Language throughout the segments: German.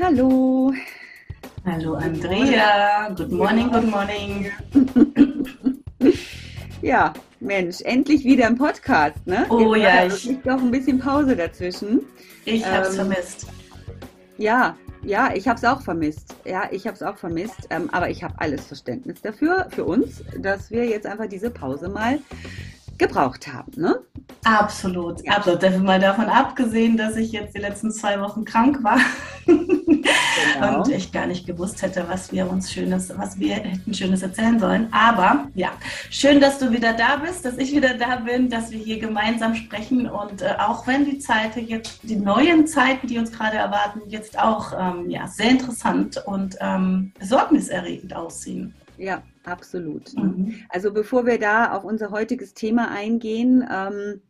Hallo. Hallo Andrea. Good morning, good morning. ja, Mensch, endlich wieder im Podcast, ne? Oh Jetzt ja, ich liegt doch ein bisschen Pause dazwischen. Ich ähm, hab's vermisst. Ja, ja, ich habe es auch vermisst. Ja, ich habe es auch vermisst. Ähm, aber ich habe alles Verständnis dafür, für uns, dass wir jetzt einfach diese Pause mal gebraucht haben. Ne? Absolut, absolut. Mal davon abgesehen, dass ich jetzt die letzten zwei Wochen krank war genau. und ich gar nicht gewusst hätte, was wir uns Schönes, was wir hätten Schönes erzählen sollen. Aber ja, schön, dass du wieder da bist, dass ich wieder da bin, dass wir hier gemeinsam sprechen und äh, auch wenn die Zeiten jetzt, die neuen Zeiten, die uns gerade erwarten, jetzt auch ähm, ja, sehr interessant und ähm, besorgniserregend aussehen. Ja, absolut. Mhm. Also bevor wir da auf unser heutiges Thema eingehen, ähm,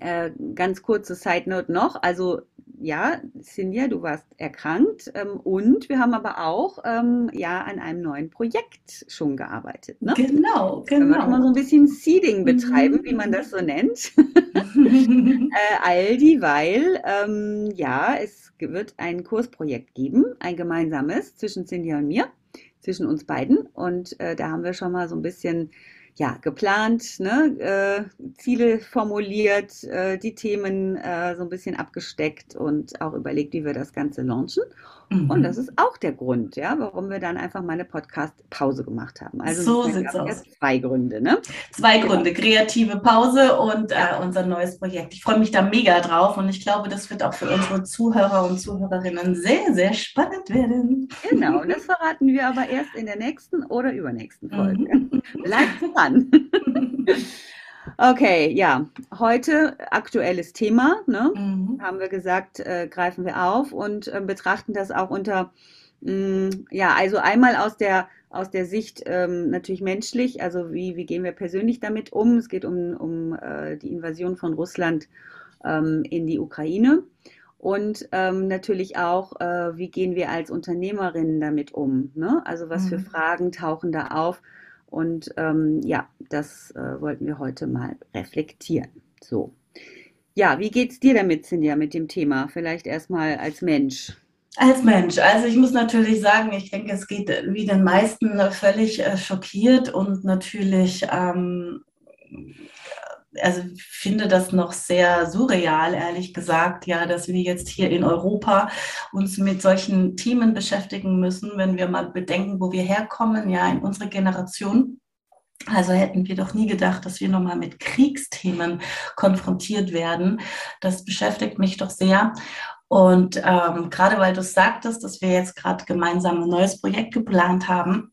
äh, ganz kurze Side Note noch. Also ja, Sinja, du warst erkrankt ähm, und wir haben aber auch ähm, ja an einem neuen Projekt schon gearbeitet. Ne? Genau, genau. Da mal so ein bisschen Seeding betreiben, mhm. wie man das so nennt. äh, all dieweil, ähm, ja, es wird ein Kursprojekt geben, ein gemeinsames zwischen Cindy und mir zwischen uns beiden. Und äh, da haben wir schon mal so ein bisschen ja, geplant, ne, äh, Ziele formuliert, äh, die Themen äh, so ein bisschen abgesteckt und auch überlegt, wie wir das Ganze launchen. Mhm. Und das ist auch der Grund, ja, warum wir dann einfach mal eine Podcast-Pause gemacht haben. Also so sieht's aus. zwei Gründe, ne? Zwei genau. Gründe, kreative Pause und äh, unser neues Projekt. Ich freue mich da mega drauf und ich glaube, das wird auch für unsere Zuhörer und Zuhörerinnen sehr, sehr spannend werden. Genau, das verraten wir aber erst in der nächsten oder übernächsten Folge. Mhm. Bleibt dran. Okay, ja, heute aktuelles Thema, ne? Mhm. haben wir gesagt, äh, greifen wir auf und äh, betrachten das auch unter, mh, mm, ja, also einmal aus der, aus der Sicht ähm, natürlich menschlich, also wie, wie gehen wir persönlich damit um? Es geht um, um äh, die Invasion von Russland ähm, in die Ukraine. Und ähm, natürlich auch, äh, wie gehen wir als Unternehmerinnen damit um? Ne? Also was mhm. für Fragen tauchen da auf? Und ähm, ja, das äh, wollten wir heute mal reflektieren. So. Ja, wie geht es dir damit, Cindy, mit dem Thema? Vielleicht erstmal als Mensch. Als Mensch. Also ich muss natürlich sagen, ich denke, es geht wie den meisten völlig äh, schockiert und natürlich ähm, also finde das noch sehr surreal, ehrlich gesagt, ja, dass wir jetzt hier in Europa uns mit solchen Themen beschäftigen müssen, wenn wir mal bedenken, wo wir herkommen, ja, in unsere Generation. Also hätten wir doch nie gedacht, dass wir nochmal mit Kriegsthemen konfrontiert werden. Das beschäftigt mich doch sehr. Und ähm, gerade weil du sagtest, dass wir jetzt gerade gemeinsam ein neues Projekt geplant haben,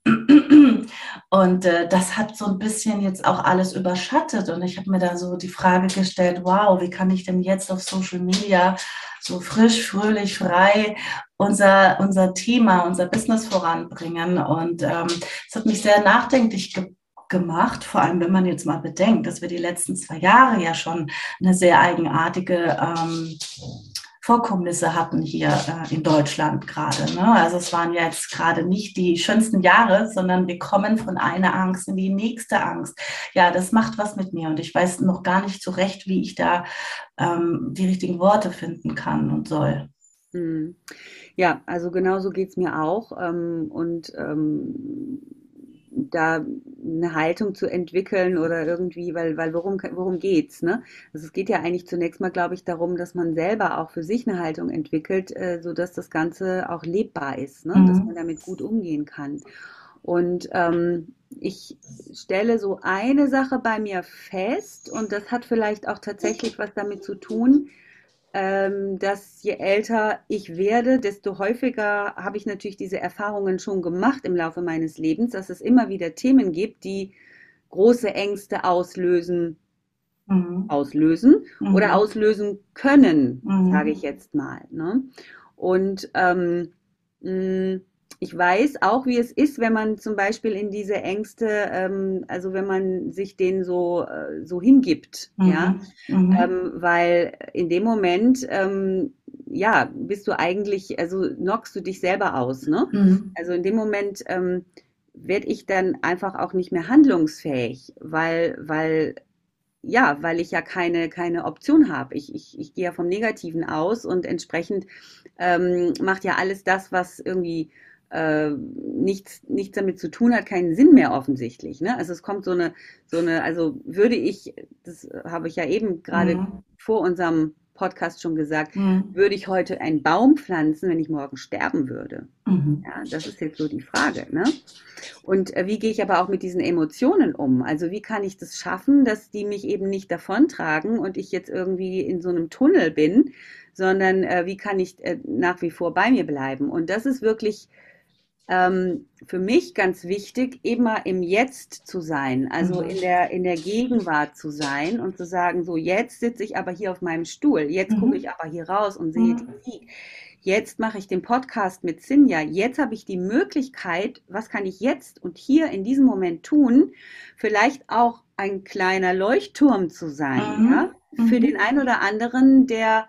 und äh, das hat so ein bisschen jetzt auch alles überschattet. Und ich habe mir da so die Frage gestellt, wow, wie kann ich denn jetzt auf Social Media so frisch, fröhlich, frei unser, unser Thema, unser Business voranbringen? Und ähm, es ähm, hat mich sehr nachdenklich ge gemacht, vor allem wenn man jetzt mal bedenkt, dass wir die letzten zwei Jahre ja schon eine sehr eigenartige ähm, Vorkommnisse hatten hier äh, in Deutschland gerade. Ne? Also es waren jetzt gerade nicht die schönsten Jahre, sondern wir kommen von einer Angst in die nächste Angst. Ja, das macht was mit mir und ich weiß noch gar nicht so recht, wie ich da ähm, die richtigen Worte finden kann und soll. Hm. Ja, also genauso geht es mir auch. Ähm, und ähm, da eine Haltung zu entwickeln oder irgendwie, weil, weil worum, worum geht's, ne? Also es geht ja eigentlich zunächst mal, glaube ich, darum, dass man selber auch für sich eine Haltung entwickelt, äh, sodass das Ganze auch lebbar ist, ne? Mhm. Dass man damit gut umgehen kann. Und ähm, ich stelle so eine Sache bei mir fest und das hat vielleicht auch tatsächlich was damit zu tun, dass je älter ich werde, desto häufiger habe ich natürlich diese Erfahrungen schon gemacht im Laufe meines Lebens, dass es immer wieder Themen gibt, die große Ängste auslösen, mhm. auslösen mhm. oder auslösen können, mhm. sage ich jetzt mal. Ne? Und ähm, mh, ich weiß auch, wie es ist, wenn man zum Beispiel in diese Ängste, ähm, also wenn man sich denen so, äh, so hingibt, mhm. ja, mhm. Ähm, weil in dem Moment, ähm, ja, bist du eigentlich, also knockst du dich selber aus, ne? Mhm. Also in dem Moment ähm, werde ich dann einfach auch nicht mehr handlungsfähig, weil, weil ja, weil ich ja keine, keine Option habe. Ich, ich, ich gehe ja vom Negativen aus und entsprechend ähm, macht ja alles das, was irgendwie äh, nichts, nichts damit zu tun hat, keinen Sinn mehr offensichtlich. Ne? Also es kommt so eine, so eine, also würde ich, das habe ich ja eben gerade mhm. vor unserem Podcast schon gesagt, mhm. würde ich heute einen Baum pflanzen, wenn ich morgen sterben würde? Mhm. Ja, das ist jetzt so die Frage. Ne? Und äh, wie gehe ich aber auch mit diesen Emotionen um? Also wie kann ich das schaffen, dass die mich eben nicht davontragen und ich jetzt irgendwie in so einem Tunnel bin, sondern äh, wie kann ich äh, nach wie vor bei mir bleiben? Und das ist wirklich ähm, für mich ganz wichtig, immer im Jetzt zu sein, also mhm. in, der, in der Gegenwart zu sein und zu sagen, so jetzt sitze ich aber hier auf meinem Stuhl, jetzt mhm. gucke ich aber hier raus und sehe mhm. die Musik. Jetzt mache ich den Podcast mit Sinja. Jetzt habe ich die Möglichkeit, was kann ich jetzt und hier in diesem Moment tun, vielleicht auch ein kleiner Leuchtturm zu sein, mhm. ja? für mhm. den einen oder anderen, der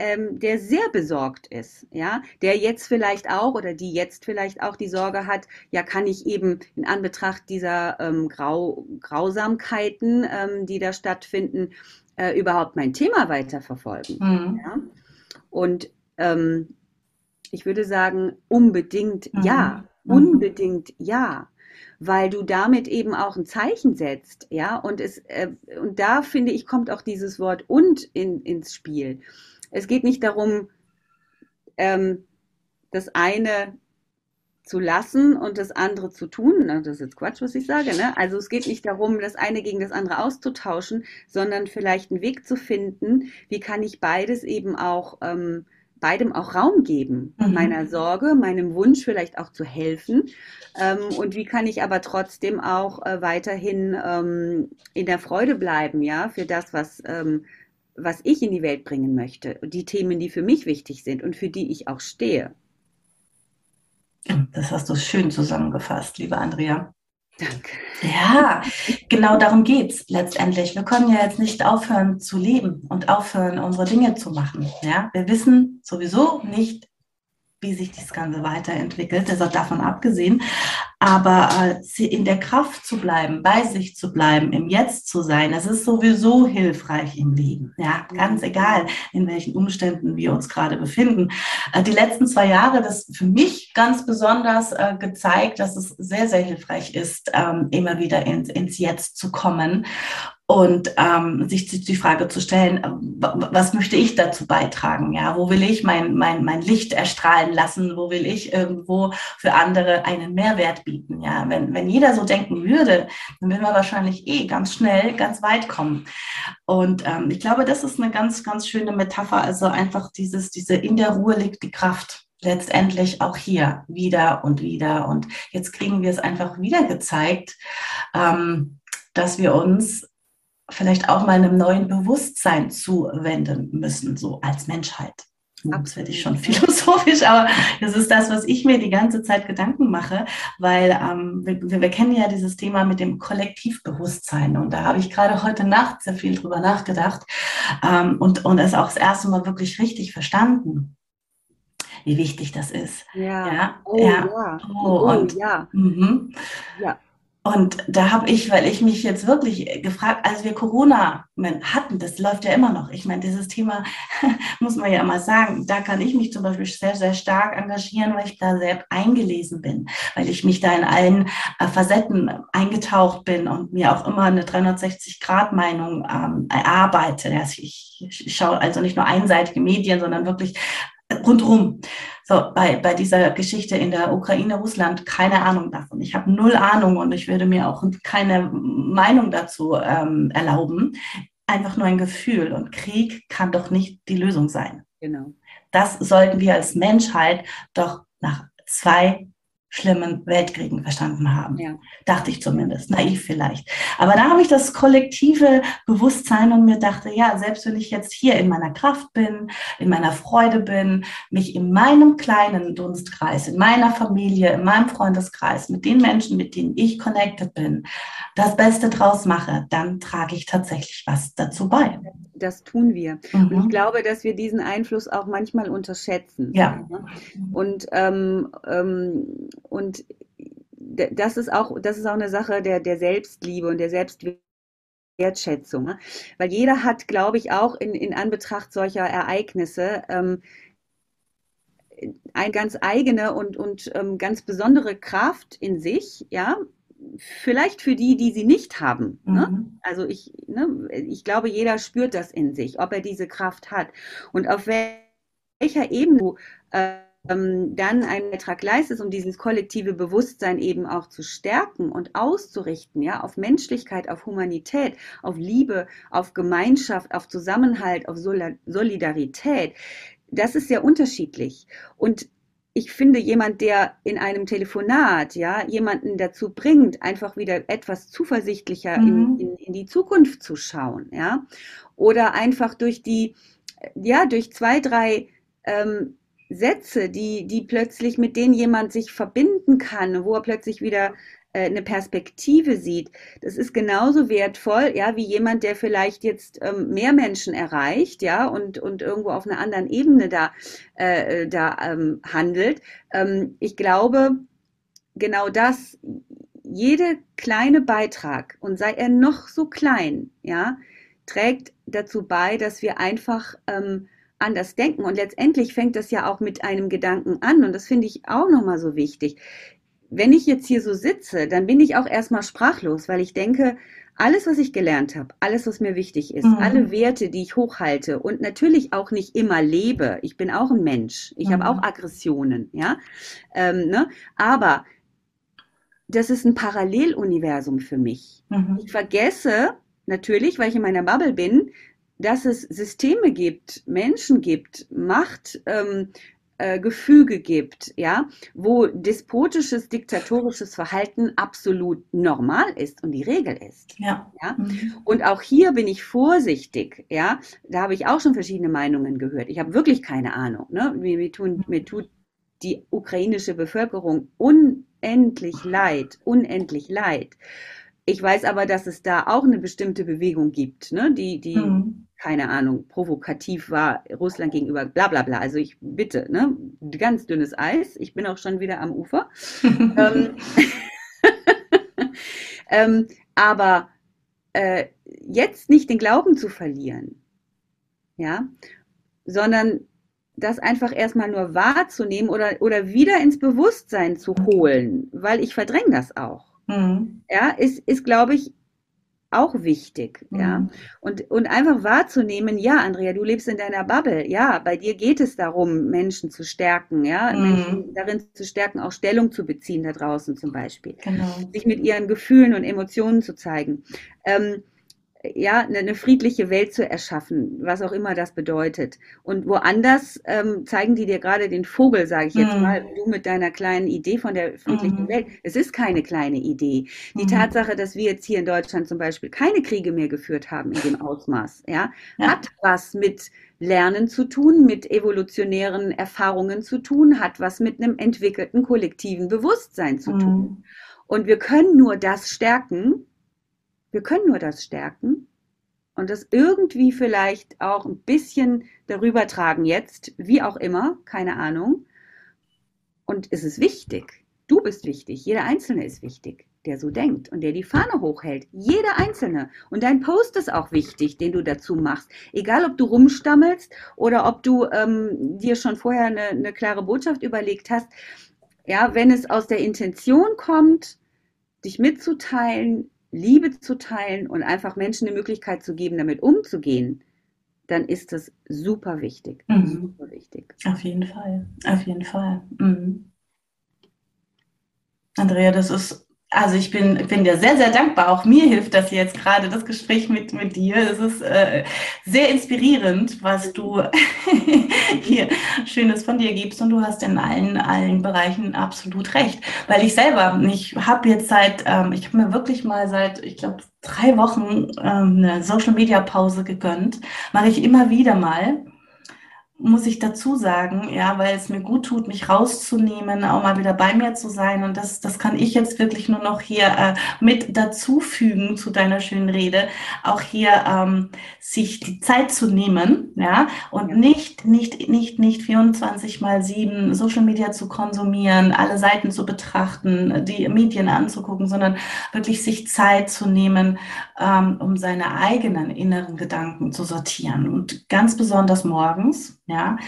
ähm, der sehr besorgt ist, ja, der jetzt vielleicht auch oder die jetzt vielleicht auch die Sorge hat, ja, kann ich eben in Anbetracht dieser ähm, Grau, Grausamkeiten, ähm, die da stattfinden, äh, überhaupt mein Thema weiterverfolgen. Mhm. Ja? Und ähm, ich würde sagen, unbedingt mhm. ja, mhm. unbedingt ja weil du damit eben auch ein Zeichen setzt, ja, und es äh, und da finde ich kommt auch dieses Wort und in, ins Spiel. Es geht nicht darum, ähm, das eine zu lassen und das andere zu tun. Das ist jetzt Quatsch, was ich sage. Ne? Also es geht nicht darum, das eine gegen das andere auszutauschen, sondern vielleicht einen Weg zu finden, wie kann ich beides eben auch ähm, beidem auch Raum geben, mhm. meiner Sorge, meinem Wunsch vielleicht auch zu helfen. Ähm, und wie kann ich aber trotzdem auch äh, weiterhin ähm, in der Freude bleiben, ja, für das, was ähm, was ich in die Welt bringen möchte, die Themen, die für mich wichtig sind und für die ich auch stehe. Das hast du schön zusammengefasst, liebe Andrea. Danke. Ja, genau darum geht es letztendlich. Wir können ja jetzt nicht aufhören zu leben und aufhören, unsere Dinge zu machen. Ja? Wir wissen sowieso nicht, wie sich das Ganze weiterentwickelt, das ist auch davon abgesehen. Aber äh, in der Kraft zu bleiben, bei sich zu bleiben, im Jetzt zu sein, das ist sowieso hilfreich im Leben. Ja, ganz egal, in welchen Umständen wir uns gerade befinden. Äh, die letzten zwei Jahre, das für mich ganz besonders äh, gezeigt, dass es sehr, sehr hilfreich ist, ähm, immer wieder ins, ins Jetzt zu kommen und ähm, sich die Frage zu stellen, was möchte ich dazu beitragen? Ja, wo will ich mein, mein, mein Licht erstrahlen lassen? Wo will ich irgendwo für andere einen Mehrwert bieten? Ja, wenn, wenn jeder so denken würde, dann würden wir wahrscheinlich eh ganz schnell ganz weit kommen. Und ähm, ich glaube, das ist eine ganz, ganz schöne Metapher. Also einfach dieses, diese in der Ruhe liegt die Kraft letztendlich auch hier wieder und wieder. Und jetzt kriegen wir es einfach wieder gezeigt, ähm, dass wir uns vielleicht auch mal einem neuen Bewusstsein zuwenden müssen, so als Menschheit. Das werde ich schon philosophisch, aber das ist das, was ich mir die ganze Zeit Gedanken mache, weil ähm, wir, wir, kennen ja dieses Thema mit dem Kollektivbewusstsein und da habe ich gerade heute Nacht sehr viel drüber nachgedacht ähm, und, und es auch das erste Mal wirklich richtig verstanden, wie wichtig das ist. Ja. Ja. Oh, ja. Oh, oh, und, ja. Mhm. ja. Und da habe ich, weil ich mich jetzt wirklich gefragt, als wir Corona hatten, das läuft ja immer noch. Ich meine, dieses Thema muss man ja immer sagen, da kann ich mich zum Beispiel sehr, sehr stark engagieren, weil ich da sehr eingelesen bin, weil ich mich da in allen äh, Facetten eingetaucht bin und mir auch immer eine 360-Grad-Meinung ähm, erarbeite. Also ich schaue also nicht nur einseitige Medien, sondern wirklich rundherum. So, bei, bei dieser Geschichte in der Ukraine, Russland, keine Ahnung davon. Ich habe null Ahnung und ich würde mir auch keine Meinung dazu ähm, erlauben. Einfach nur ein Gefühl. Und Krieg kann doch nicht die Lösung sein. Genau. Das sollten wir als Menschheit doch nach zwei schlimmen Weltkriegen verstanden haben. Ja. Dachte ich zumindest, naiv vielleicht. Aber da habe ich das kollektive Bewusstsein und mir dachte, ja, selbst wenn ich jetzt hier in meiner Kraft bin, in meiner Freude bin, mich in meinem kleinen Dunstkreis, in meiner Familie, in meinem Freundeskreis, mit den Menschen, mit denen ich connected bin, das Beste draus mache, dann trage ich tatsächlich was dazu bei das tun wir. Mhm. Und ich glaube, dass wir diesen Einfluss auch manchmal unterschätzen. Ja. Und, ähm, ähm, und das ist auch, das ist auch eine Sache der, der Selbstliebe und der Selbstwertschätzung. Ne? Weil jeder hat, glaube ich, auch in, in Anbetracht solcher Ereignisse ähm, eine ganz eigene und, und ähm, ganz besondere Kraft in sich, ja, vielleicht für die, die sie nicht haben. Ne? Mhm. Ne? Also ich, ne, ich glaube, jeder spürt das in sich, ob er diese Kraft hat. Und auf welcher Ebene du ähm, dann einen Beitrag leistest, um dieses kollektive Bewusstsein eben auch zu stärken und auszurichten, ja, auf Menschlichkeit, auf Humanität, auf Liebe, auf Gemeinschaft, auf Zusammenhalt, auf Solidarität. Das ist sehr unterschiedlich. Und ich finde, jemand, der in einem Telefonat, ja, jemanden dazu bringt, einfach wieder etwas zuversichtlicher mhm. in, in, in, die Zukunft zu schauen, ja, oder einfach durch die, ja, durch zwei, drei ähm, Sätze, die, die plötzlich mit denen jemand sich verbinden kann, wo er plötzlich wieder äh, eine Perspektive sieht, das ist genauso wertvoll, ja, wie jemand, der vielleicht jetzt ähm, mehr Menschen erreicht, ja, und, und irgendwo auf einer anderen Ebene da, äh, da ähm, handelt. Ähm, ich glaube, genau das, jede kleine Beitrag, und sei er noch so klein, ja, trägt dazu bei, dass wir einfach ähm, anders denken. Und letztendlich fängt das ja auch mit einem Gedanken an. Und das finde ich auch nochmal so wichtig wenn ich jetzt hier so sitze, dann bin ich auch erstmal sprachlos, weil ich denke, alles, was ich gelernt habe, alles, was mir wichtig ist, mhm. alle Werte, die ich hochhalte und natürlich auch nicht immer lebe. Ich bin auch ein Mensch. Ich mhm. habe auch Aggressionen, ja. Ähm, ne? Aber das ist ein Paralleluniversum für mich. Mhm. Ich vergesse natürlich, weil ich in meiner Bubble bin, dass es Systeme gibt, Menschen gibt, Macht, ähm, äh, Gefüge gibt, ja, wo despotisches, diktatorisches Verhalten absolut normal ist und die Regel ist. Ja. ja? Mhm. Und auch hier bin ich vorsichtig, ja. Da habe ich auch schon verschiedene Meinungen gehört. Ich habe wirklich keine Ahnung. Ne? Mir, mir, tun, mir tut die ukrainische Bevölkerung unendlich leid, unendlich leid. Ich weiß aber, dass es da auch eine bestimmte Bewegung gibt, ne? die, die mhm keine Ahnung, provokativ war Russland gegenüber, bla bla bla. Also ich bitte, ne? Ganz dünnes Eis. Ich bin auch schon wieder am Ufer. ähm, ähm, aber äh, jetzt nicht den Glauben zu verlieren, ja, sondern das einfach erstmal nur wahrzunehmen oder, oder wieder ins Bewusstsein zu holen, weil ich verdränge das auch. Mhm. Ja, ist, ist glaube ich, auch wichtig, mhm. ja. Und, und einfach wahrzunehmen, ja, Andrea, du lebst in deiner Bubble, ja, bei dir geht es darum, Menschen zu stärken, ja, mhm. Menschen darin zu stärken, auch Stellung zu beziehen da draußen zum Beispiel. Genau. Sich mit ihren Gefühlen und Emotionen zu zeigen. Ähm, ja, eine, eine, friedliche Welt zu erschaffen, was auch immer das bedeutet. Und woanders ähm, zeigen die dir gerade den Vogel, sage ich jetzt mm. mal, du mit deiner kleinen Idee von der friedlichen mm. Welt. Es ist keine kleine Idee. Die mm. Tatsache, dass wir jetzt hier in Deutschland zum Beispiel keine Kriege mehr geführt haben in dem Ausmaß, ja, ja. hat was mit Lernen zu tun, mit evolutionären Erfahrungen zu tun, hat was mit einem entwickelten kollektiven Bewusstsein zu tun. Und wir können nur das stärken, wir können nur das stärken und das irgendwie vielleicht auch ein bisschen darüber tragen jetzt, wie auch immer, keine Ahnung. Und es ist wichtig. Du bist wichtig. Jeder Einzelne ist wichtig. der so denkt und der die Fahne hochhält. Jeder einzelne. Und dein Post ist auch wichtig, den du dazu machst. Egal, ob du rumstammelst oder ob du ähm, dir schon vorher eine, eine klare Botschaft überlegt hast. Ja, wenn es aus der Intention kommt, dich mitzuteilen, Liebe zu teilen und einfach Menschen die Möglichkeit zu geben, damit umzugehen, dann ist das super wichtig. Mhm. Super wichtig. Auf jeden Fall. Auf jeden Fall. Mhm. Andrea, das ist also ich bin, bin dir sehr, sehr dankbar. Auch mir hilft das jetzt gerade, das Gespräch mit, mit dir. Es ist äh, sehr inspirierend, was du hier Schönes von dir gibst. Und du hast in allen, allen Bereichen absolut recht. Weil ich selber, ich habe jetzt seit, ähm, ich habe mir wirklich mal seit, ich glaube, drei Wochen ähm, eine Social-Media-Pause gegönnt. Mache ich immer wieder mal muss ich dazu sagen, ja, weil es mir gut tut, mich rauszunehmen, auch mal wieder bei mir zu sein. Und das, das kann ich jetzt wirklich nur noch hier äh, mit dazufügen zu deiner schönen Rede. Auch hier ähm, sich die Zeit zu nehmen, ja, und nicht, nicht, nicht, nicht 24 mal 7 Social Media zu konsumieren, alle Seiten zu betrachten, die Medien anzugucken, sondern wirklich sich Zeit zu nehmen, ähm, um seine eigenen inneren Gedanken zu sortieren. Und ganz besonders morgens ja,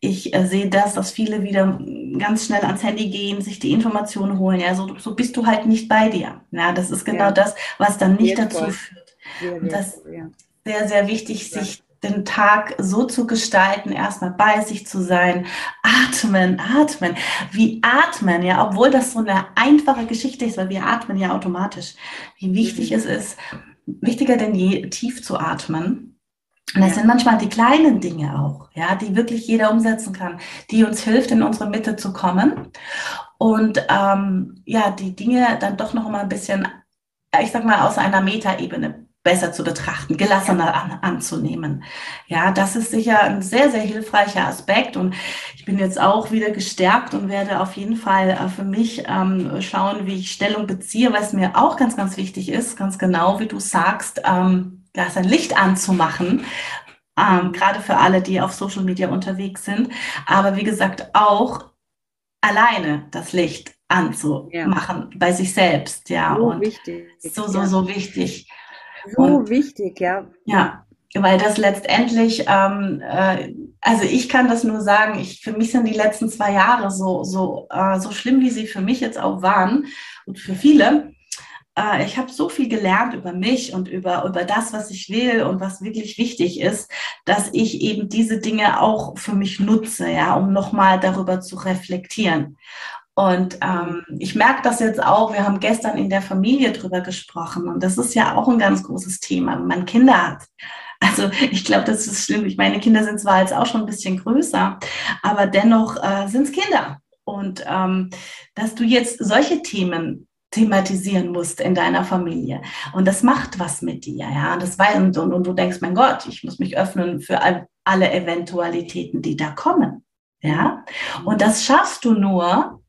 ich äh, sehe das, dass viele wieder ganz schnell ans Handy gehen, sich die Informationen holen. Ja, so, so bist du halt nicht bei dir. Ja, das ist genau ja. das, was dann nicht Wertvoll. dazu führt. Sehr, das ist ja. sehr, sehr wichtig, ja. sich den Tag so zu gestalten, erstmal bei sich zu sein, atmen, atmen. Wie atmen, ja, obwohl das so eine einfache Geschichte ist, weil wir atmen ja automatisch. Wie wichtig mhm. es ist, wichtiger denn je, tief zu atmen und das sind manchmal die kleinen Dinge auch, ja, die wirklich jeder umsetzen kann, die uns hilft, in unsere Mitte zu kommen. Und ähm, ja, die Dinge dann doch noch mal ein bisschen, ich sag mal, aus einer Metaebene besser zu betrachten, gelassener an, anzunehmen. Ja, das ist sicher ein sehr, sehr hilfreicher Aspekt. Und ich bin jetzt auch wieder gestärkt und werde auf jeden Fall äh, für mich ähm, schauen, wie ich Stellung beziehe, was mir auch ganz, ganz wichtig ist, ganz genau, wie du sagst, ähm, da sein Licht anzumachen, ähm, gerade für alle, die auf Social Media unterwegs sind. Aber wie gesagt, auch alleine das Licht anzumachen ja. bei sich selbst. Ja, so und wichtig. so, so, so wichtig. So und, wichtig, ja. Ja, weil das letztendlich, ähm, äh, also ich kann das nur sagen, ich, für mich sind die letzten zwei Jahre so, so, äh, so schlimm, wie sie für mich jetzt auch waren und für viele äh, ich habe so viel gelernt über mich und über, über das, was ich will und was wirklich wichtig ist, dass ich eben diese Dinge auch für mich nutze, ja, um nochmal darüber zu reflektieren. Und ähm, ich merke das jetzt auch, wir haben gestern in der Familie drüber gesprochen und das ist ja auch ein ganz großes Thema, wenn man Kinder hat. Also ich glaube, das ist schlimm. Ich meine, Kinder sind zwar jetzt auch schon ein bisschen größer, aber dennoch äh, sind es Kinder. Und ähm, dass du jetzt solche Themen thematisieren musst in deiner Familie. Und das macht was mit dir, ja. Das war, und, und, und du denkst, mein Gott, ich muss mich öffnen für all, alle Eventualitäten, die da kommen. Ja. Und das schaffst du nur,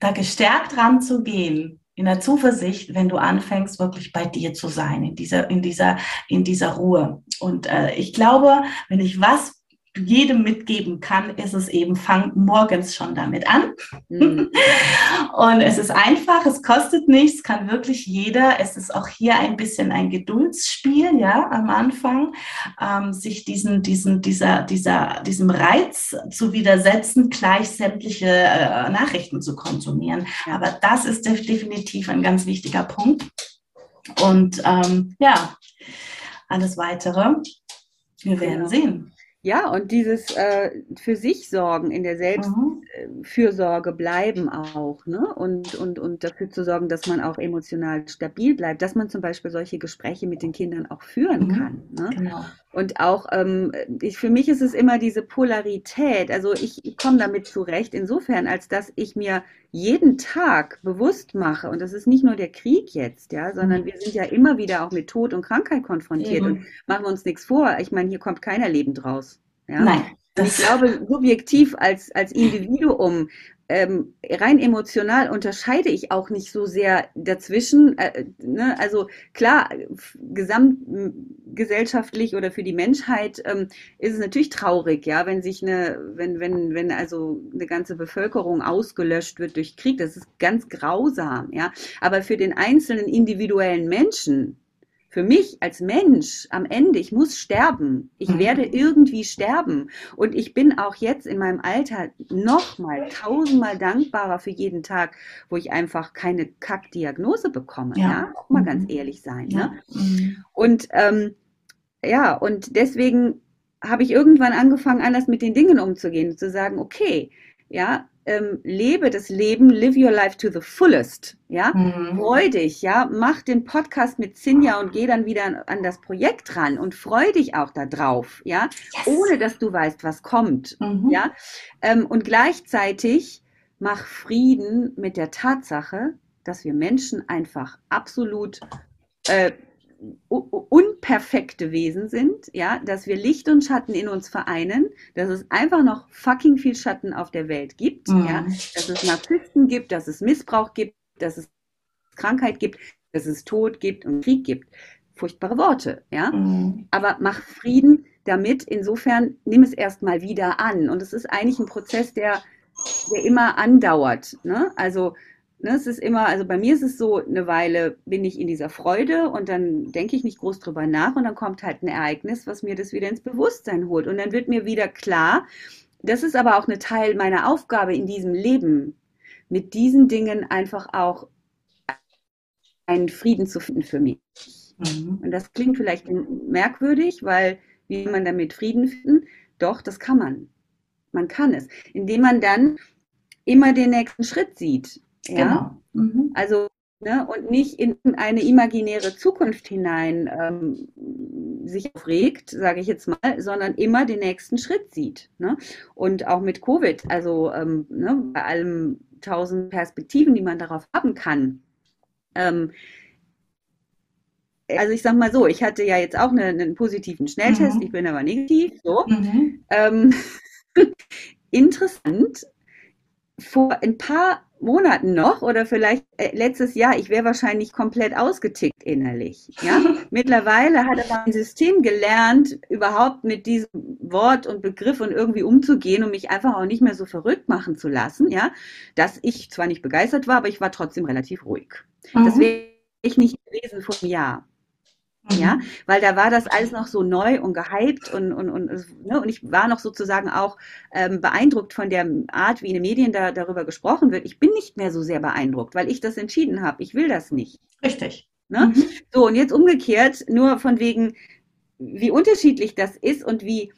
da gestärkt ranzugehen, in der Zuversicht, wenn du anfängst, wirklich bei dir zu sein, in dieser, in dieser, in dieser Ruhe. Und äh, ich glaube, wenn ich was jedem mitgeben kann, ist es eben, fang morgens schon damit an. Mhm. Und es ist einfach, es kostet nichts, kann wirklich jeder. Es ist auch hier ein bisschen ein Geduldsspiel, ja, am Anfang, ähm, sich diesen, diesen, dieser, dieser, diesem Reiz zu widersetzen, gleich sämtliche äh, Nachrichten zu konsumieren. Aber das ist definitiv ein ganz wichtiger Punkt. Und ähm, ja, alles weitere, wir werden genau. sehen. Ja, und dieses äh, für sich sorgen, in der Selbstfürsorge mhm. bleiben auch, ne? Und, und, und dafür zu sorgen, dass man auch emotional stabil bleibt, dass man zum Beispiel solche Gespräche mit den Kindern auch führen mhm. kann. Ne? Genau. Und auch, ähm, ich, für mich ist es immer diese Polarität. Also ich, ich komme damit zurecht, insofern, als dass ich mir jeden Tag bewusst mache, und das ist nicht nur der Krieg jetzt, ja, sondern mhm. wir sind ja immer wieder auch mit Tod und Krankheit konfrontiert mhm. und machen wir uns nichts vor. Ich meine, hier kommt keiner lebend raus. Ja? Nein. Ich glaube, subjektiv als, als Individuum ähm, rein emotional unterscheide ich auch nicht so sehr dazwischen. Äh, ne? Also klar, gesamtgesellschaftlich oder für die Menschheit ähm, ist es natürlich traurig, ja, wenn sich eine, wenn, wenn, wenn also eine ganze Bevölkerung ausgelöscht wird durch Krieg, das ist ganz grausam, ja. Aber für den einzelnen individuellen Menschen, für mich als Mensch am Ende, ich muss sterben. Ich mhm. werde irgendwie sterben. Und ich bin auch jetzt in meinem Alter nochmal tausendmal dankbarer für jeden Tag, wo ich einfach keine Kackdiagnose bekomme. Ja, ja? Auch mal mhm. ganz ehrlich sein. Ja. Ne? Mhm. Und ähm, ja, und deswegen habe ich irgendwann angefangen, anders mit den Dingen umzugehen, zu sagen, okay, ja, ähm, lebe das Leben, live your life to the fullest, ja, mhm. freu dich, ja, mach den Podcast mit Sinja und geh dann wieder an, an das Projekt ran und freu dich auch da drauf, ja, yes. ohne dass du weißt, was kommt, mhm. ja, ähm, und gleichzeitig mach Frieden mit der Tatsache, dass wir Menschen einfach absolut äh, unperfekte Wesen sind, ja, dass wir Licht und Schatten in uns vereinen, dass es einfach noch fucking viel Schatten auf der Welt gibt, mhm. ja, dass es Narzissten gibt, dass es Missbrauch gibt, dass es Krankheit gibt, dass es Tod gibt und Krieg gibt. Furchtbare Worte, ja. Mhm. Aber mach Frieden damit. Insofern nimm es erstmal wieder an. Und es ist eigentlich ein Prozess, der, der immer andauert. Ne? Also Ne, es ist immer, also bei mir ist es so, eine Weile bin ich in dieser Freude und dann denke ich nicht groß drüber nach und dann kommt halt ein Ereignis, was mir das wieder ins Bewusstsein holt. Und dann wird mir wieder klar, das ist aber auch eine Teil meiner Aufgabe in diesem Leben, mit diesen Dingen einfach auch einen Frieden zu finden für mich. Mhm. Und das klingt vielleicht merkwürdig, weil wie man damit Frieden finden? Doch, das kann man. Man kann es, indem man dann immer den nächsten Schritt sieht. Ja? Genau. Mhm. Also Ne, und nicht in eine imaginäre Zukunft hinein ähm, sich aufregt, sage ich jetzt mal, sondern immer den nächsten Schritt sieht. Ne? Und auch mit Covid, also ähm, ne, bei allen tausend Perspektiven, die man darauf haben kann. Ähm, also ich sage mal so, ich hatte ja jetzt auch eine, einen positiven Schnelltest, mhm. ich bin aber negativ. So. Mhm. Ähm, interessant, vor ein paar Monaten noch oder vielleicht äh, letztes Jahr, ich wäre wahrscheinlich komplett ausgetickt innerlich. Ja? Mittlerweile hat aber ein System gelernt, überhaupt mit diesem Wort und Begriff und irgendwie umzugehen und mich einfach auch nicht mehr so verrückt machen zu lassen, ja, dass ich zwar nicht begeistert war, aber ich war trotzdem relativ ruhig. Mhm. Das wäre ich nicht gewesen vor einem Jahr. Ja, mhm. weil da war das alles noch so neu und gehypt und, und, und, ne, und ich war noch sozusagen auch ähm, beeindruckt von der Art, wie in den Medien da, darüber gesprochen wird. Ich bin nicht mehr so sehr beeindruckt, weil ich das entschieden habe. Ich will das nicht. Richtig. Ne? Mhm. So, und jetzt umgekehrt, nur von wegen, wie unterschiedlich das ist und wie,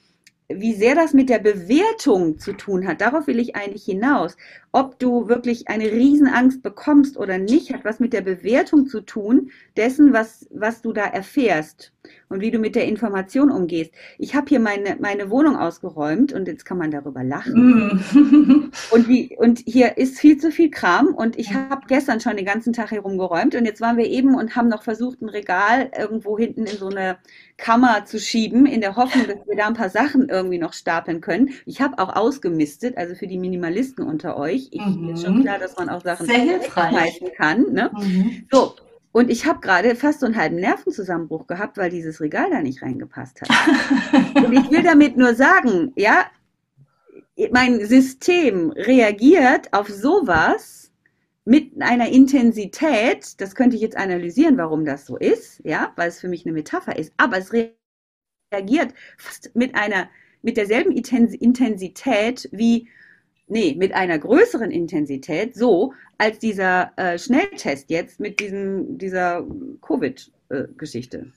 wie sehr das mit der Bewertung zu tun hat. Darauf will ich eigentlich hinaus ob du wirklich eine Riesenangst bekommst oder nicht, hat was mit der Bewertung zu tun, dessen, was, was du da erfährst und wie du mit der Information umgehst. Ich habe hier meine, meine Wohnung ausgeräumt und jetzt kann man darüber lachen. Mm. und, wie, und hier ist viel zu viel Kram und ich habe gestern schon den ganzen Tag herumgeräumt und jetzt waren wir eben und haben noch versucht, ein Regal irgendwo hinten in so eine Kammer zu schieben, in der Hoffnung, dass wir da ein paar Sachen irgendwie noch stapeln können. Ich habe auch ausgemistet, also für die Minimalisten unter euch ich, mhm. ist schon klar, dass man auch Sachen schmeißen kann. Ne? Mhm. So, und ich habe gerade fast so einen halben Nervenzusammenbruch gehabt, weil dieses Regal da nicht reingepasst hat. und ich will damit nur sagen, ja, mein System reagiert auf sowas mit einer Intensität, das könnte ich jetzt analysieren, warum das so ist, ja, weil es für mich eine Metapher ist, aber es reagiert fast mit einer, mit derselben Intensität wie nee, mit einer größeren Intensität, so als dieser äh, Schnelltest jetzt mit diesem, dieser Covid-Geschichte. Äh,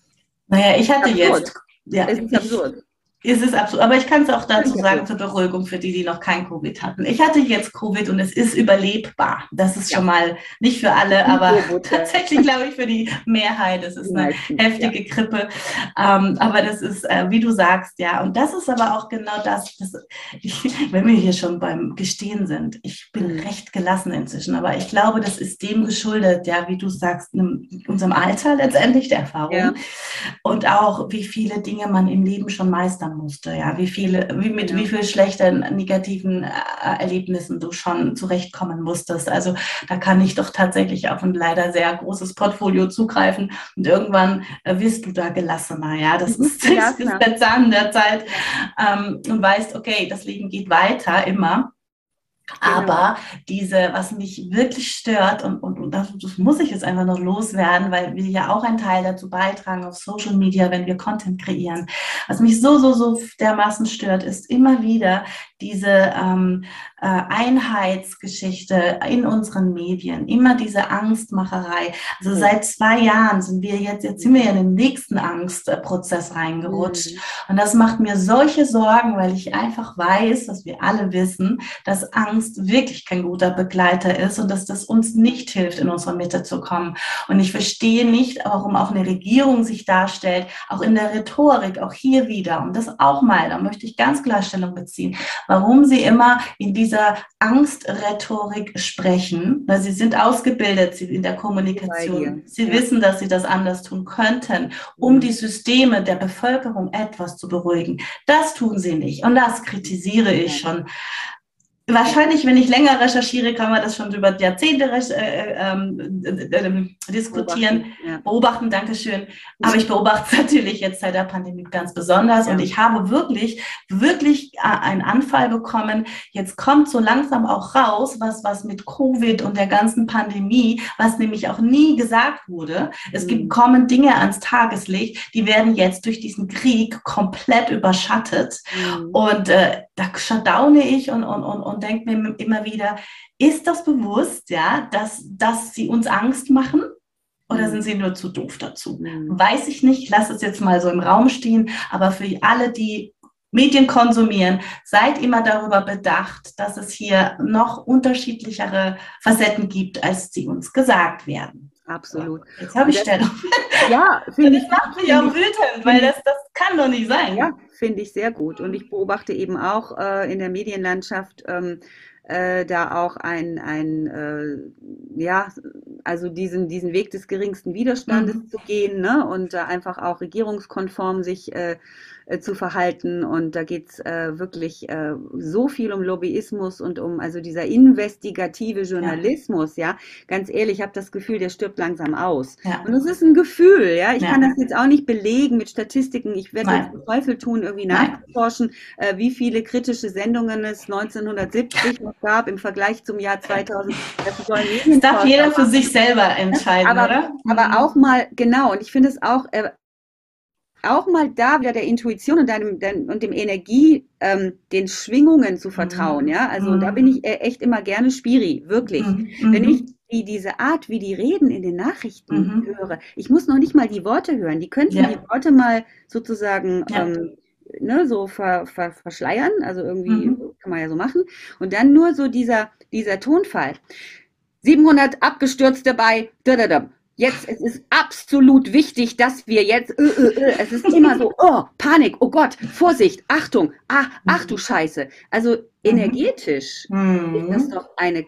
naja, ich hatte absurd. jetzt. Ja, es ist absurd. Es ist absolut, aber ich kann es auch dazu sagen, zur Beruhigung für die, die noch kein Covid hatten. Ich hatte jetzt Covid und es ist überlebbar. Das ist ja. schon mal nicht für alle, aber tatsächlich glaube ich für die Mehrheit. Es ist eine heftige ja. Grippe. Ähm, aber das ist, äh, wie du sagst, ja. Und das ist aber auch genau das, das ich, wenn wir hier schon beim Gestehen sind. Ich bin mhm. recht gelassen inzwischen, aber ich glaube, das ist dem geschuldet, ja, wie du sagst, unserem Alter letztendlich der Erfahrung ja. und auch, wie viele Dinge man im Leben schon meistern musste, ja, wie viele, wie mit ja. wie viel schlechten, negativen äh, Erlebnissen du schon zurechtkommen musstest. Also da kann ich doch tatsächlich auf ein leider sehr großes Portfolio zugreifen und irgendwann äh, wirst du da gelassener, ja. Das ist, das ist der Zahn der Zeit ähm, und weißt, okay, das Leben geht weiter immer. Genau. Aber diese, was mich wirklich stört, und, und, und das, das, muss ich jetzt einfach noch loswerden, weil wir ja auch einen Teil dazu beitragen auf Social Media, wenn wir Content kreieren. Was mich so, so, so dermaßen stört, ist immer wieder diese ähm, äh, Einheitsgeschichte in unseren Medien, immer diese Angstmacherei. Also mhm. seit zwei Jahren sind wir jetzt, jetzt sind wir ja in den nächsten Angstprozess reingerutscht. Mhm. Und das macht mir solche Sorgen, weil ich einfach weiß, dass wir alle wissen, dass Angst wirklich kein guter Begleiter ist und dass das uns nicht hilft, in unsere Mitte zu kommen. Und ich verstehe nicht, warum auch eine Regierung sich darstellt, auch in der Rhetorik, auch hier wieder, und das auch mal, da möchte ich ganz Klarstellung beziehen, warum sie immer in dieser Angstrhetorik sprechen, weil sie sind ausgebildet in der Kommunikation. Sie ja. wissen, dass sie das anders tun könnten, um mhm. die Systeme der Bevölkerung etwas zu beruhigen. Das tun sie nicht. Und das kritisiere ich schon Wahrscheinlich, wenn ich länger recherchiere, kann man das schon über Jahrzehnte äh, ähm, äh, äh, diskutieren, beobachten, ja. beobachten, Dankeschön. Aber ich beobachte es natürlich jetzt seit der Pandemie ganz besonders ja. und ich habe wirklich, wirklich äh, einen Anfall bekommen. Jetzt kommt so langsam auch raus, was, was mit Covid und der ganzen Pandemie, was nämlich auch nie gesagt wurde. Es mhm. gibt, kommen Dinge ans Tageslicht, die werden jetzt durch diesen Krieg komplett überschattet. Mhm. Und äh, da shutdowne ich und, und, und, und denke mir immer wieder, ist das bewusst, ja, dass, dass sie uns Angst machen? Oder mhm. sind sie nur zu doof dazu? Mhm. Weiß ich nicht, lass es jetzt mal so im Raum stehen, aber für alle, die Medien konsumieren, seid immer darüber bedacht, dass es hier noch unterschiedlichere Facetten gibt, als sie uns gesagt werden. Absolut. Jetzt habe ich Stellung. Ja, finde ich. Das macht mich auch wütend, weil das, das kann doch nicht sein. Ja, finde ich sehr gut. Und ich beobachte eben auch äh, in der Medienlandschaft ähm, äh, da auch ein, ein äh, ja, also diesen, diesen Weg des geringsten Widerstandes mhm. zu gehen ne? und da einfach auch regierungskonform sich äh, zu verhalten. Und da geht es äh, wirklich äh, so viel um Lobbyismus und um also dieser investigative Journalismus, ja. ja? Ganz ehrlich, ich habe das Gefühl, der stirbt langsam aus. Ja. Und es ist ein Gefühl, ja. Ich ja. kann das jetzt auch nicht belegen mit Statistiken. Ich werde jetzt den Teufel tun, irgendwie nachzuforschen, äh, wie viele kritische Sendungen es 1970 noch gab im Vergleich zum Jahr 2000. Das, das darf jeder für sich selber entscheiden, aber, oder? Aber mhm. auch mal, genau, und ich finde es auch, äh, auch mal da wieder der Intuition und, deinem, dein, und dem Energie, ähm, den Schwingungen zu vertrauen, mhm. ja. Also mhm. da bin ich äh, echt immer gerne Spiri, wirklich. Mhm. Wenn ich die, diese Art, wie die reden in den Nachrichten mhm. höre, ich muss noch nicht mal die Worte hören, die könnten ja. die Worte mal sozusagen ja. ähm, ne, so ver, ver, verschleiern, also irgendwie mhm. kann man ja so machen. Und dann nur so dieser, dieser Tonfall. 700 Abgestürzte bei, da, da, da jetzt, es ist absolut wichtig, dass wir jetzt, äh, äh, äh, es ist immer so, oh, Panik, oh Gott, Vorsicht, Achtung, ah, ach du Scheiße. Also energetisch mhm. ist das doch eine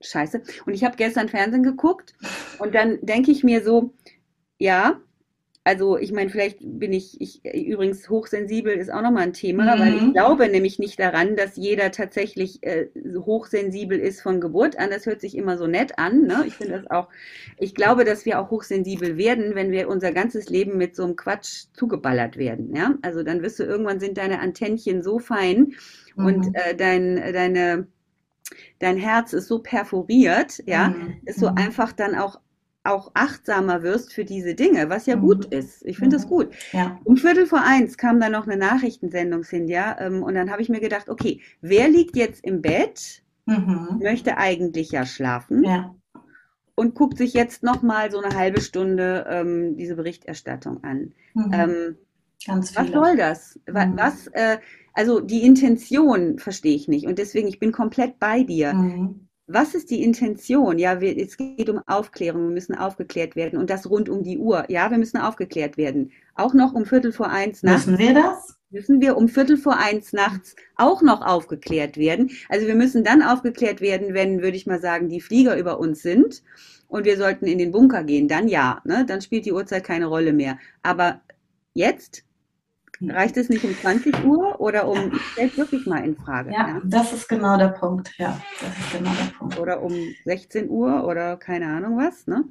Scheiße. Und ich habe gestern Fernsehen geguckt und dann denke ich mir so, ja, also ich meine, vielleicht bin ich, ich übrigens hochsensibel ist auch nochmal ein Thema, mhm. weil ich glaube nämlich nicht daran, dass jeder tatsächlich äh, hochsensibel ist von Geburt an. Das hört sich immer so nett an. Ne? Ich finde das auch, ich glaube, dass wir auch hochsensibel werden, wenn wir unser ganzes Leben mit so einem Quatsch zugeballert werden. Ja? Also dann wirst du irgendwann sind deine Antennchen so fein mhm. und äh, dein, deine dein Herz ist so perforiert, ja, mhm. ist so mhm. einfach dann auch auch achtsamer wirst für diese Dinge, was ja mhm. gut ist. Ich finde mhm. das gut. Ja. Um Viertel vor eins kam dann noch eine Nachrichtensendung, Cynthia, ähm, und dann habe ich mir gedacht, okay, wer liegt jetzt im Bett, mhm. möchte eigentlich ja schlafen ja. und guckt sich jetzt noch mal so eine halbe Stunde ähm, diese Berichterstattung an. Mhm. Ähm, Ganz viele. Was soll das? Mhm. Was, äh, also die Intention verstehe ich nicht und deswegen, ich bin komplett bei dir. Was ist die Intention? Ja, wir, es geht um Aufklärung, wir müssen aufgeklärt werden und das rund um die Uhr. Ja, wir müssen aufgeklärt werden. Auch noch um Viertel vor eins nachts. Müssen wir das? Müssen wir um Viertel vor eins nachts auch noch aufgeklärt werden. Also wir müssen dann aufgeklärt werden, wenn, würde ich mal sagen, die Flieger über uns sind und wir sollten in den Bunker gehen. Dann ja, ne? dann spielt die Uhrzeit keine Rolle mehr. Aber jetzt reicht es nicht um 20 Uhr oder um, ich stelle wirklich mal in Frage. Ja, ja, das ist genau der Punkt. Ja, das ist genau der Punkt. Oder um 16 Uhr oder keine Ahnung was. Ne?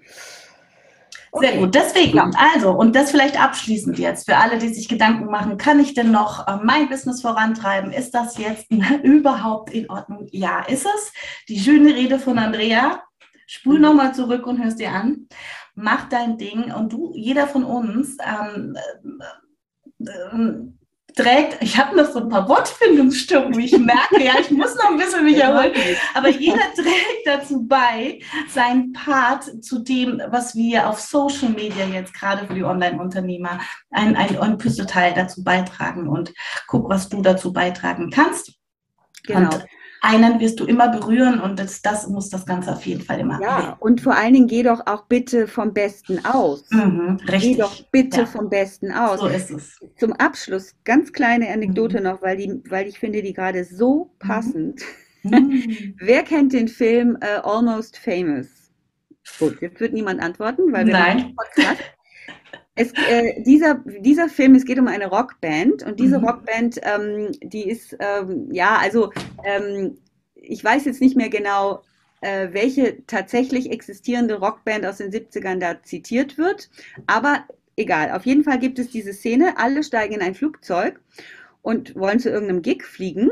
Sehr gut. Deswegen, also, und das vielleicht abschließend jetzt für alle, die sich Gedanken machen, kann ich denn noch äh, mein Business vorantreiben? Ist das jetzt überhaupt in Ordnung? Ja, ist es. Die schöne Rede von Andrea. Spul mhm. nochmal zurück und hörst dir an. Mach dein Ding und du, jeder von uns, ähm, äh, äh, trägt, ich habe noch so ein paar Wortfindungsstörungen, ich merke, ja, ich muss noch ein bisschen mich erholen, aber jeder trägt dazu bei, seinen Part zu dem, was wir auf Social Media jetzt gerade für die Online-Unternehmer ein, ein, ein Puzzleteil dazu beitragen und guck, was du dazu beitragen kannst. Genau. Und einen wirst du immer berühren und das, das muss das Ganze auf jeden Fall immer. Ja, und vor allen Dingen geh doch auch bitte vom Besten aus. Mhm, richtig. Geh doch bitte ja. vom Besten aus. So ist es. Zum Abschluss, ganz kleine Anekdote mhm. noch, weil, die, weil ich finde die gerade so mhm. passend. Mhm. Wer kennt den Film uh, Almost Famous? Gut, jetzt wird niemand antworten, weil wir Nein. Es, äh, dieser, dieser Film, es geht um eine Rockband und diese mhm. Rockband, ähm, die ist, ähm, ja, also ähm, ich weiß jetzt nicht mehr genau, äh, welche tatsächlich existierende Rockband aus den 70ern da zitiert wird, aber egal, auf jeden Fall gibt es diese Szene, alle steigen in ein Flugzeug und wollen zu irgendeinem Gig fliegen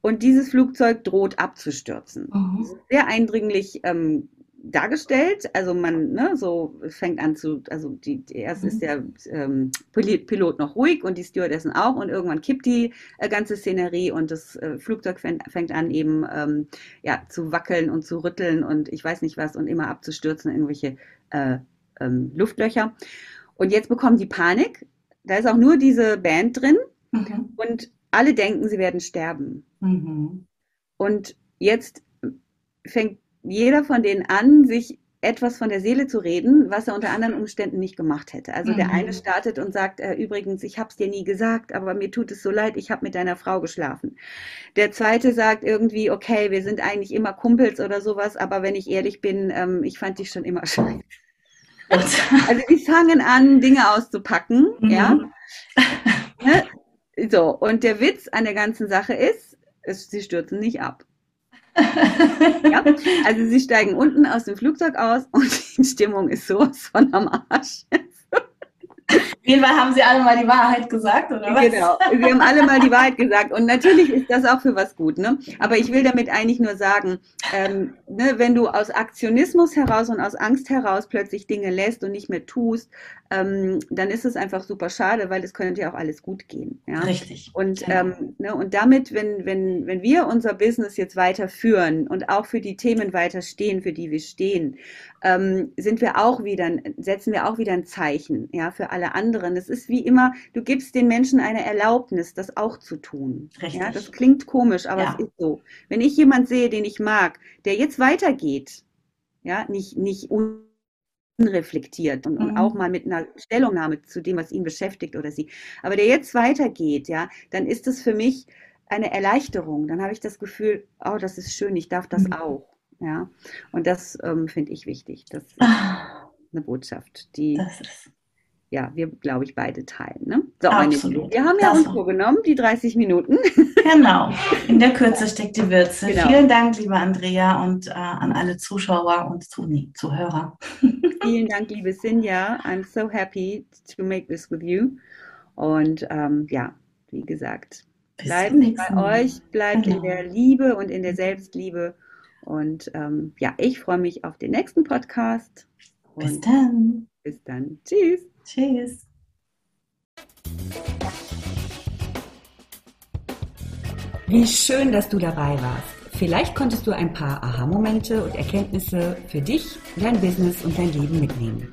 und dieses Flugzeug droht abzustürzen. Mhm. Sehr eindringlich ähm, dargestellt. Also man ne, so fängt an zu, also die, erst mhm. ist der ähm, Pilot noch ruhig und die Stewardessen auch und irgendwann kippt die äh, ganze Szenerie und das äh, Flugzeug fängt, fängt, an eben ähm, ja, zu wackeln und zu rütteln und ich weiß nicht was und immer abzustürzen in irgendwelche äh, ähm, Luftlöcher. Und jetzt bekommen die Panik. Da ist auch nur diese Band drin mhm. und alle denken, sie werden sterben. Mhm. Und jetzt fängt jeder von denen an, sich etwas von der Seele zu reden, was er unter anderen Umständen nicht gemacht hätte. Also mhm. der eine startet und sagt, äh, übrigens, ich habe es dir nie gesagt, aber mir tut es so leid, ich habe mit deiner Frau geschlafen. Der zweite sagt irgendwie, okay, wir sind eigentlich immer Kumpels oder sowas, aber wenn ich ehrlich bin, ähm, ich fand dich schon immer scheiße. also die fangen an, Dinge auszupacken, mhm. ja. Ne? So, und der Witz an der ganzen Sache ist, es, sie stürzen nicht ab ja? Also sie steigen unten aus dem Flugzeug aus und die Stimmung ist sowas von am Arsch. Jedenfalls haben sie alle mal die Wahrheit gesagt, oder was? Genau, sie haben alle mal die Wahrheit gesagt. Und natürlich ist das auch für was gut. Ne? Aber ich will damit eigentlich nur sagen, ähm, ne, wenn du aus Aktionismus heraus und aus Angst heraus plötzlich Dinge lässt und nicht mehr tust, ähm, dann ist es einfach super schade, weil es könnte ja auch alles gut gehen. Ja? Richtig. Und, genau. ähm, ne, und damit, wenn, wenn, wenn wir unser Business jetzt weiterführen und auch für die Themen weiter stehen, für die wir stehen, ähm, sind wir auch wieder, setzen wir auch wieder ein Zeichen ja, für alle anderen. Das ist wie immer, du gibst den Menschen eine Erlaubnis, das auch zu tun. Richtig. Ja, das klingt komisch, aber ja. es ist so. Wenn ich jemand sehe, den ich mag, der jetzt weitergeht, ja, nicht, nicht unreflektiert und, mhm. und, auch mal mit einer Stellungnahme zu dem, was ihn beschäftigt oder sie, aber der jetzt weitergeht, ja, dann ist das für mich eine Erleichterung. Dann habe ich das Gefühl, oh, das ist schön, ich darf das mhm. auch. Ja, und das ähm, finde ich wichtig. Das ist ah. eine Botschaft, die ja, wir, glaube ich, beide teilen. Ne? So, Absolut. wir haben ja das uns vorgenommen, die 30 Minuten. Genau, in der Kürze steckt die Würze. Genau. Vielen Dank, liebe Andrea, und äh, an alle Zuschauer und Zuh nee, Zuhörer. Vielen Dank, liebe Sinja. I'm so happy to make this with you. Und ähm, ja, wie gesagt, bleibt bei euch, bleibt genau. in der Liebe und in der Selbstliebe und ähm, ja, ich freue mich auf den nächsten Podcast. bis dann. Bis dann. Tschüss. Tschüss. Wie schön, dass du dabei warst. Vielleicht konntest du ein paar Aha-Momente und Erkenntnisse für dich, dein Business und dein Leben mitnehmen.